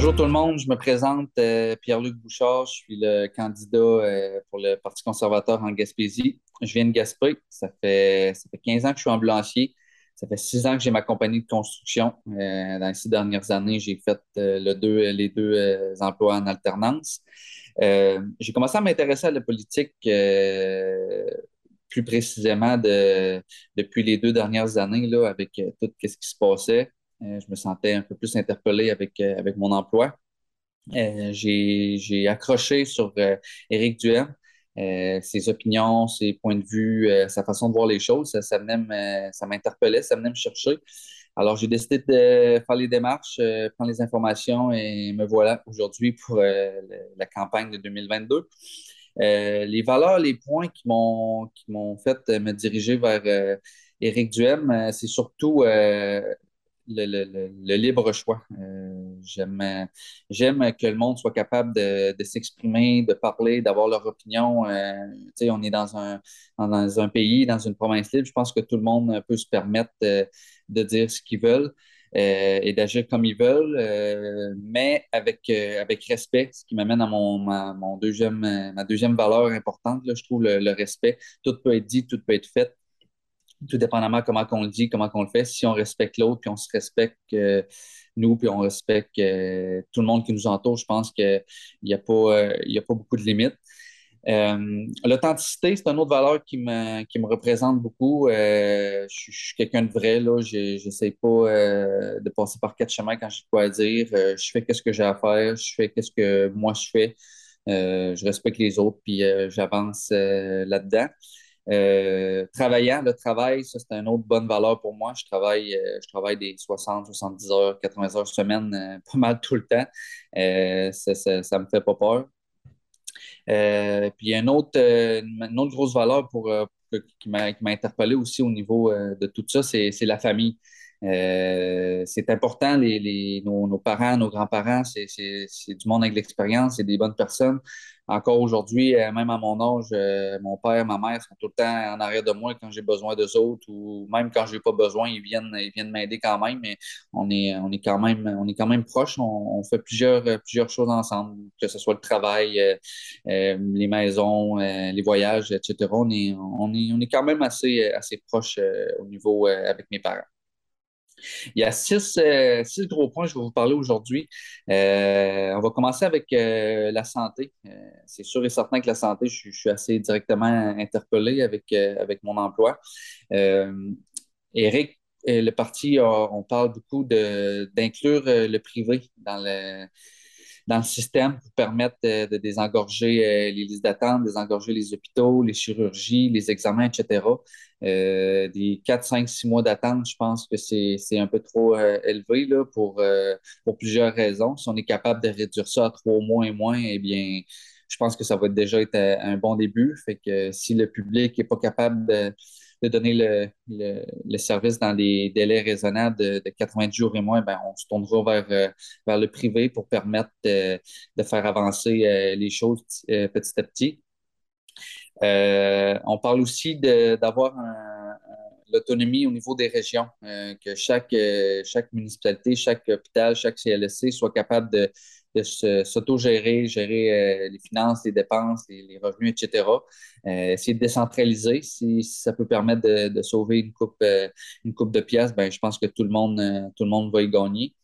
Bonjour tout le monde, je me présente euh, Pierre-Luc Bouchard, je suis le candidat euh, pour le Parti conservateur en Gaspésie. Je viens de Gaspé, ça fait, ça fait 15 ans que je suis ambulancier, ça fait 6 ans que j'ai ma compagnie de construction. Euh, dans les six dernières années, j'ai fait deux, les deux emplois en alternance. j'ai commencé à m'intéresser à la politique plus précisément de, depuis les deux dernières années là, avec tout ce qui se passait. Euh, je me sentais un peu plus interpellé avec, euh, avec mon emploi. Euh, j'ai accroché sur Éric Duhem. ses opinions, ses points de vue, sa façon de voir les choses, ça, ça m'interpellait, ça venait me chercher. Alors, j'ai décidé de faire les démarches, prendre les informations et me voilà aujourd'hui pour la campagne de 2022. les valeurs, les points qui m'ont fait me diriger vers Éric Duhem, c'est surtout le, libre choix. Euh, j'aime, que le monde soit capable de, s'exprimer, de parler, d'avoir leur opinion. Euh, on est dans un, dans un pays, dans une province libre. Je pense que tout le monde peut se permettre de, dire ce qu'ils veulent. Euh, et d'agir comme ils veulent, mais avec, avec respect, ce qui m'amène à mon, mon deuxième, ma deuxième valeur importante, là, je trouve le, le, respect. Tout peut être dit, tout peut être fait tout dépendamment comment on le dit, comment on le fait, si on respecte l'autre, puis on se respecte euh, nous, puis on respecte euh, tout le monde qui nous entoure, je pense qu'il n'y a, pas, euh, a pas beaucoup de limites. L'authenticité, c'est une autre valeur qui me, qui me représente beaucoup. je, suis quelqu'un de vrai, là. Je n'essaie pas de passer par quatre chemins quand j'ai quoi à dire. je fais ce que j'ai à faire, je fais ce que moi je fais. je respecte les autres, puis j'avance là-dedans. Euh, travaillant, le travail, ça, c'est une autre bonne valeur pour moi. Je travaille, euh, je travaille des 60, 70 heures, 80 heures semaine, euh, pas mal tout le temps. ça, ne me fait pas peur. puis, une autre, une autre grosse valeur pour, qui m'a interpellé aussi au niveau de tout ça, c'est la famille. c'est important, les, nos, nos, parents, nos grands-parents, c'est du monde avec l'expérience, c'est des bonnes personnes encore aujourd'hui, euh, même à mon âge, euh, mon père, ma mère sont tout le temps en arrière de moi quand j'ai besoin d'eux autres ou même quand j'ai pas besoin, ils viennent, ils viennent m'aider quand même, mais on est, quand même, on est quand même proches. On, fait plusieurs, plusieurs choses ensemble, que ce soit le travail, euh, les maisons, les voyages, etc. On est, quand même assez, assez proches au niveau avec mes parents. Il y a six, euh, six, gros points que je vais vous parler aujourd'hui. Euh, on va commencer avec euh, la santé. c'est sûr et certain que la santé, je, suis assez directement interpellé avec, avec mon emploi. Eric, le parti, on parle beaucoup d'inclure le privé dans le dans le système pour permettre de, désengorger les listes d'attente, désengorger les hôpitaux, les chirurgies, les examens, etc. Euh, des 4, 5, 6 mois d'attente, je pense que c'est un peu trop euh, élevé là, pour, euh, pour plusieurs raisons. Si on est capable de réduire ça à trois mois et moins, eh bien, je pense que ça va déjà être un bon début. Fait que si le public n'est pas capable de, de donner le, le, service dans des délais raisonnables de, de 90 jours et moins, ben, on se tournera vers, vers le privé pour permettre de, de faire avancer les choses petit à petit. Euh, on parle aussi d'avoir l'autonomie au niveau des régions, euh, que chaque, euh, chaque municipalité, chaque hôpital, chaque CLSC soit capable de, de s'auto-gérer, gérer les finances, les dépenses, les, revenus, etc. essayer de décentraliser, si, ça peut permettre de, sauver une coupe, une coupe de pièces, ben, je pense que tout le monde, tout le monde va y gagner.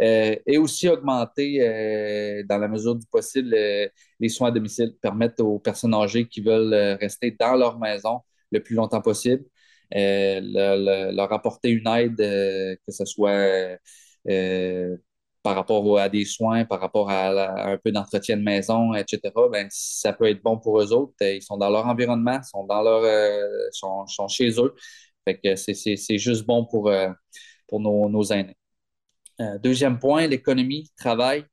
Euh, et aussi augmenter, euh, dans la mesure du possible, euh, les soins à domicile, permettre aux personnes âgées qui veulent rester dans leur maison le plus longtemps possible, leur apporter une aide, que ce soit par rapport à des soins, par rapport à, un peu d'entretien de maison, etc., ben, ça peut être bon pour eux autres. Ils sont dans leur environnement, sont, dans leur, sont, sont chez eux. Fait que c'est juste bon pour, pour nos, nos aînés. Euh, deuxième point, l'économie, travail.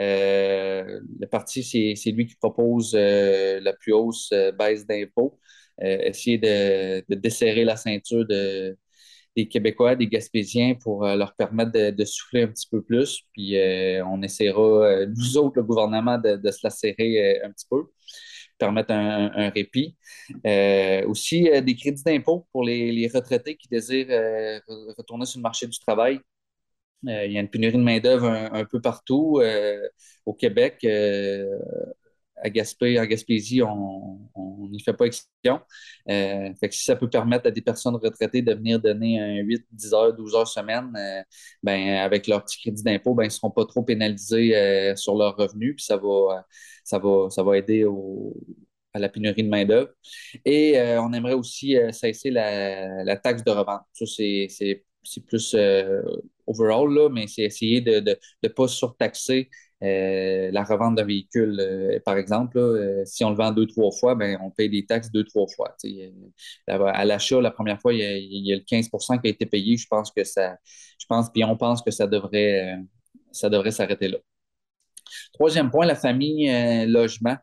Euh, le parti, c'est lui qui propose euh, la plus hausse baisse d'impôts. essayer de, desserrer la ceinture des Québécois, des Gaspésiens pour leur permettre de, souffler un petit peu plus. Puis on essaiera, nous autres, le gouvernement, de, se la serrer un petit peu, permettre un, répit. aussi, des crédits d'impôt pour les, les, retraités qui désirent retourner sur le marché du travail il y a une pénurie de main-d'œuvre un, peu partout au Québec à en Gaspésie, on n'y fait pas exception. Euh, si ça peut permettre à des personnes retraitées de venir donner un 8, 10 heures, 12 heures semaine, euh, ben, avec leur petit crédit d'impôt, ben, ils ne seront pas trop pénalisés euh, sur leurs revenus, puis ça va, ça va, ça va aider à la pénurie de main-d'œuvre. Et on aimerait aussi cesser la, taxe de revente. Ça, c'est plus overall, là, mais c'est essayer de ne pas surtaxer euh, la revente d'un véhicule, euh, par exemple, euh, si on le vend deux, trois fois, ben, on paye des taxes deux, trois fois. à l'achat, la première fois, il y, a, le 15 qui a été payé. Je pense que ça, je pense, puis on pense que ça devrait, ça devrait s'arrêter là. Troisième point, la famille logement.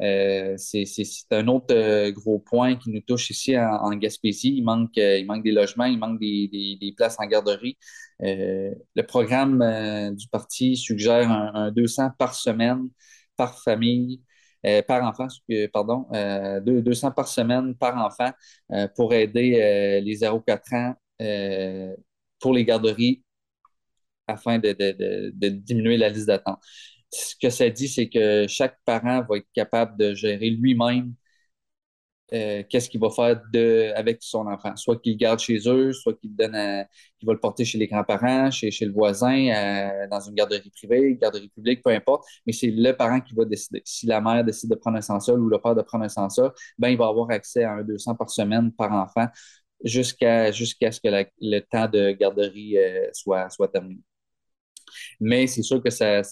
Euh, c'est un autre euh, gros point qui nous touche ici en, Gaspésie. Il manque, euh, il manque des logements, il manque des, places en garderie. le programme du parti suggère un, 200 par semaine, par famille, par enfant, pardon, 200 par semaine par enfant pour aider les 0-4 ans pour les garderies afin de diminuer la liste d'attente ce que ça dit, c'est que chaque parent va être capable de gérer lui-même euh, qu'est-ce qu'il va faire de, avec son enfant. Soit qu'il le garde chez eux, soit qu'il va le porter chez les grands-parents, chez, le voisin, dans une garderie privée, garderie publique, peu importe. Mais c'est le parent qui va décider. Si la mère décide de prendre un sensor ou le père de prendre un sensor, ben, il va avoir accès à un 200 par semaine par enfant jusqu'à jusqu'à ce que le temps de garderie euh, soit, soit terminé mais c'est sûr que ça,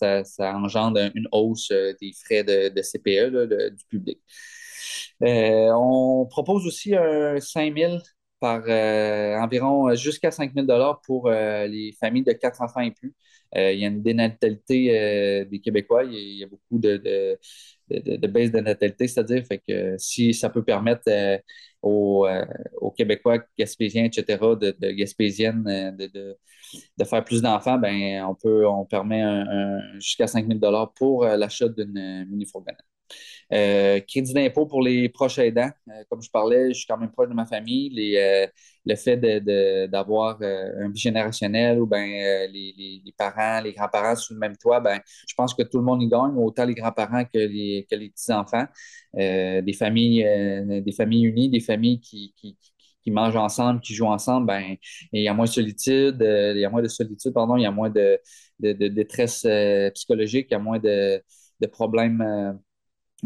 engendre une hausse euh, des frais de, CPE du public. Euh, on propose aussi un 5 000 par euh, environ jusqu'à 5 000 pour les familles de quatre enfants et plus. il y a une dénatalité des Québécois. Il y a, beaucoup de, de, baisse de natalité, c'est-à-dire que si ça peut permettre aux, Québécois, Gaspésiens, etc., de, Gaspésiennes de, de faire plus d'enfants, ben, on peut, on permet jusqu'à 5 000 pour euh, l'achat d'une mini-fourgonnette. Euh, crédit d'impôt pour les proches aidants. Euh, comme je parlais, je suis quand même proche de ma famille. le fait d'avoir un bigénérationnel ou ben, les, parents, les grands-parents sous le même toit, ben, je pense que tout le monde y gagne, autant les grands-parents que les, que les petits-enfants. des, familles, des familles unies, des familles qui, qui mangent ensemble, qui jouent ensemble, ben, il y a moins de solitude, euh, il y a moins de solitude, pardon, il y a moins de, de, détresse euh, psychologique, il y a moins de, problèmes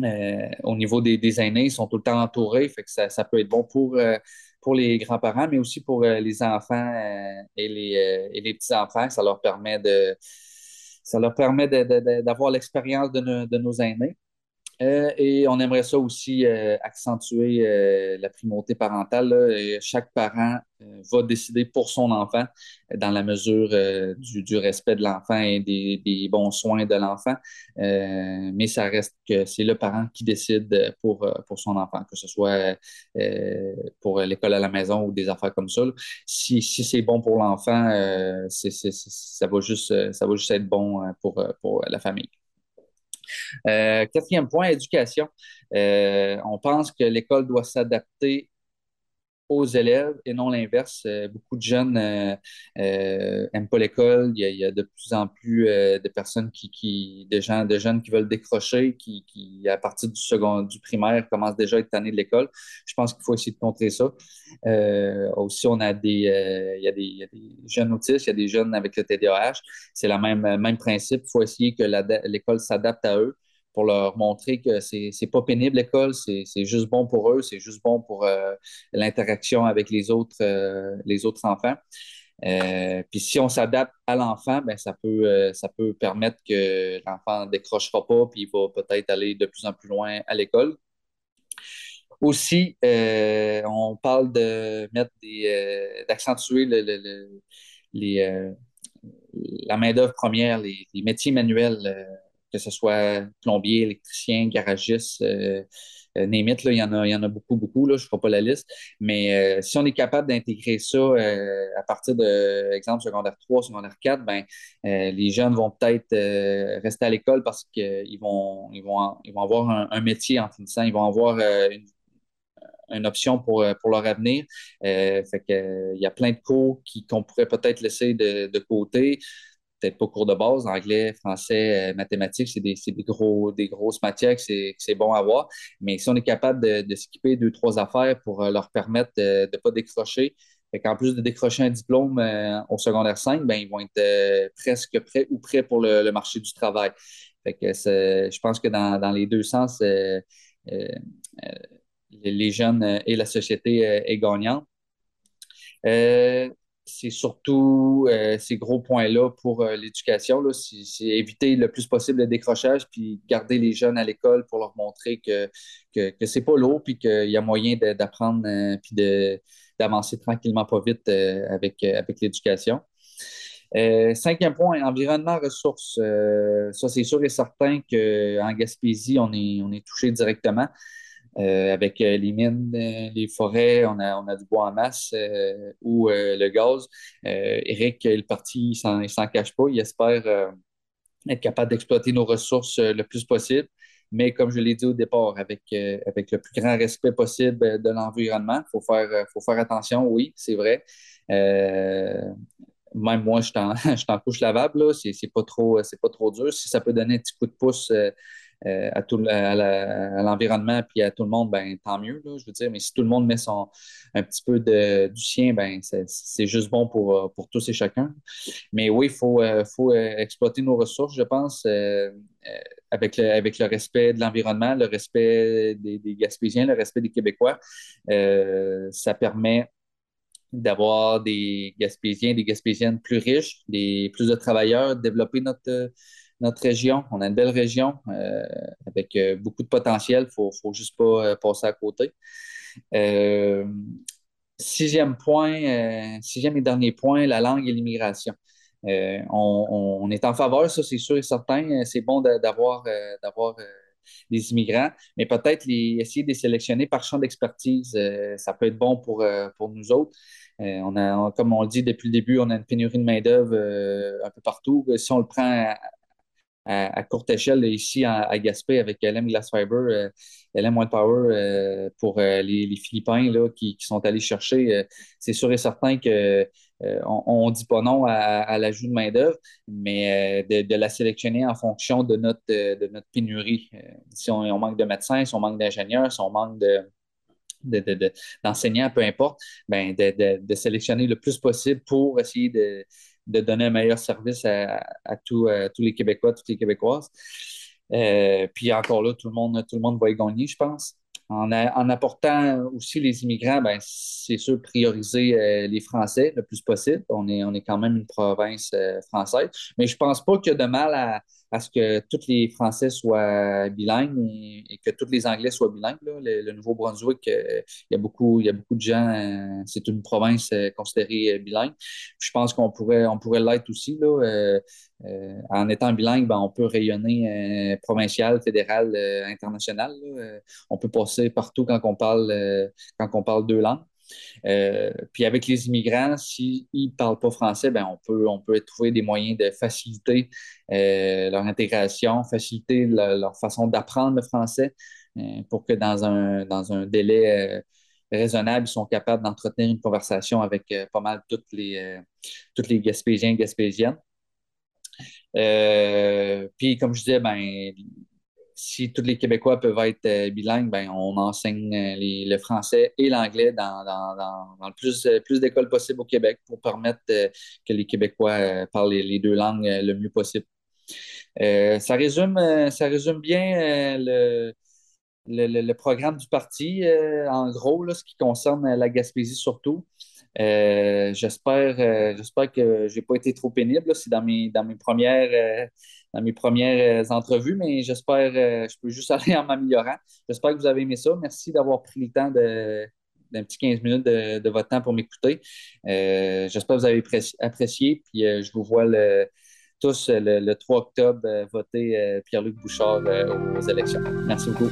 euh, au niveau des, aînés. Ils sont tout le temps entourés, fait que ça, peut être bon pour, pour les grands-parents, mais aussi pour les enfants et les, et les petits-enfants. Ça leur permet de ça leur permet d'avoir l'expérience de, nos aînés. Euh, et on aimerait ça aussi euh, accentuer euh, la primauté parentale. chaque parent va décider pour son enfant dans la mesure du, respect de l'enfant et des, bons soins de l'enfant. mais ça reste que c'est le parent qui décide pour, pour son enfant, que ce soit pour l'école à la maison ou des affaires comme ça. Si, si c'est bon pour l'enfant, ça, va juste, ça va juste être bon pour, pour la famille. Euh, quatrième point, éducation. Euh, on pense que l'école doit s'adapter aux élèves et non l'inverse. Euh, beaucoup de jeunes n'aiment pas l'école. Il, y a de plus en plus de personnes qui, de gens, de jeunes qui veulent décrocher, qui, à partir du second, du primaire, commencent déjà à être tannés de l'école. Je pense qu'il faut essayer de contrer ça. aussi, on a des, il y a des, jeunes autistes, il y a des jeunes avec le TDAH. C'est le même, même principe. Il faut essayer que l'école s'adapte à eux pour leur montrer que c'est n'est pas pénible l'école, c'est juste bon pour eux, c'est juste bon pour euh, l'interaction avec les autres, euh, les autres enfants. Euh, puis si on s'adapte à l'enfant, ben ça peut, ça peut permettre que l'enfant ne décrochera pas, puis il va peut-être aller de plus en plus loin à l'école. Aussi, on parle de mettre d'accentuer les, la main-d'œuvre première, les, métiers manuels que ce soit plombier, électricien, garagiste, euh, euh il y en a, y en a beaucoup, beaucoup, là, je ne ferai pas la liste. Mais euh, si on est capable d'intégrer ça à partir de, exemple, secondaire 3, secondaire 4, ben, les jeunes vont peut-être rester à l'école parce qu'ils vont, ils vont, ils vont avoir un, métier en finissant. Ils vont avoir une option pour, pour leur avenir. fait que, il y a plein de cours qu'on pourrait peut-être laisser de côté peut-être pas cours de base, anglais, français, euh, mathématiques, c'est des, gros, des grosses matières que c'est bon à avoir. Mais si on est capable de, de deux, trois affaires pour euh, leur permettre de ne pas décrocher, en plus de décrocher un diplôme euh, au secondaire 5, ben, ils vont être presque prêts ou prêts pour le, marché du travail. Fait que je pense que dans, dans, les deux sens, les jeunes et la société est gagnante c'est surtout euh, ces gros points-là pour euh, l'éducation. C'est éviter le plus possible le décrochage, puis garder les jeunes à l'école pour leur montrer que, que, que c'est pas lourd, puis qu'il y a moyen d'apprendre, euh, puis d'avancer tranquillement pas vite avec, avec l'éducation. cinquième point, environnement, ressources. ça, c'est sûr et certain qu'en Gaspésie, on est touché directement. Euh, avec euh, les mines, euh, les forêts, on a, on a du bois en masse ou le gaz. Eric, le parti, il ne s'en cache pas. Il espère être capable d'exploiter nos ressources le plus possible, mais comme je l'ai dit au départ, avec, avec le plus grand respect possible de l'environnement. Il faut faire, faut faire attention, oui, c'est vrai. même moi, je suis en couche lavable, c'est pas, trop, pas trop dur. Si ça peut donner un petit coup de pouce euh, à, tout, l'environnement puis à tout le monde, ben, tant mieux, je veux dire. Mais si tout le monde met son, un petit peu de, du sien, ben, c'est juste bon pour, euh, pour tous et chacun. Mais oui, il faut, euh, faut exploiter nos ressources, je pense, avec, le, avec le respect de l'environnement, le respect des, des, Gaspésiens, le respect des Québécois. ça permet d'avoir des Gaspésiens, des Gaspésiennes plus riches, des, plus de travailleurs, développer notre notre région. On a une belle région euh, avec euh, beaucoup de potentiel. Il ne faut, juste pas euh, passer à côté. sixième point, sixième et dernier point, la langue et l'immigration. On, est en faveur, ça c'est sûr et certain. C'est bon d'avoir d'avoir des immigrants, mais peut-être essayer de les sélectionner par champ d'expertise. ça peut être bon pour, pour nous autres. on a, comme on le dit depuis le début, on a une pénurie de main-d'œuvre un peu partout. Si on le prend à, courte échelle ici à, Gaspé avec LM Glass Fiber, euh, LM One Power euh, pour euh, les, Philippins là, qui, sont allés chercher. c'est sûr et certain que on ne dit pas non à, l'ajout de main-d'œuvre, mais de, la sélectionner en fonction de notre, de notre pénurie. si on, manque de médecins, si on manque d'ingénieurs, si on manque de, d'enseignants, peu importe, ben de, sélectionner le plus possible pour essayer de, de donner un meilleur service à, tous les Québécois, toutes les Québécoises. Euh, puis encore là, tout le monde, tout le monde va y gagner, je pense. En, apportant aussi les immigrants, ben, c'est sûr prioriser euh, les Français le plus possible. On est, on est quand même une province euh, française. Mais je ne pense pas qu'il y a de mal à, à ce que tous les Français soient bilingues et, que tous les Anglais soient bilingues. Le, Nouveau-Brunswick, euh, il, y a beaucoup, il y a beaucoup de gens, euh, c'est une province euh, considérée bilingue. je pense qu'on pourrait, on pourrait l'être aussi. Là, en étant bilingue, ben, on peut rayonner provincial, fédéral, international. on peut passer partout quand on parle, quand on parle deux langues. Euh, puis avec les immigrants, s'ils ne parlent pas français, ben on, peut, on peut trouver des moyens de faciliter euh, leur intégration, faciliter leur façon d'apprendre le français euh, pour que dans un, dans un délai raisonnable, ils sont capables d'entretenir une conversation avec pas mal toutes les, toutes les Gaspésiens et Gaspésiennes. puis, comme je disais, ben, si tous les Québécois peuvent être euh, bilingues, ben, on enseigne euh, le français et l'anglais dans, le plus, euh, plus d'écoles possible au Québec pour permettre que les Québécois parlent les, deux langues le mieux possible. ça, résume, bien le, programme du parti, en gros, là, ce qui concerne la Gaspésie surtout. j'espère, j'espère que je n'ai pas été trop pénible. C'est dans mes premières dans mes premières euh, entrevues, mais j'espère, euh, je peux juste aller en m'améliorant. J'espère que vous avez aimé ça. Merci d'avoir pris le temps d'un petit 15 minutes de, votre temps pour m'écouter. Euh, j'espère que vous avez apprécié. Puis je vous vois tous le, 3 octobre voter Pierre-Luc Bouchard aux élections. Merci beaucoup.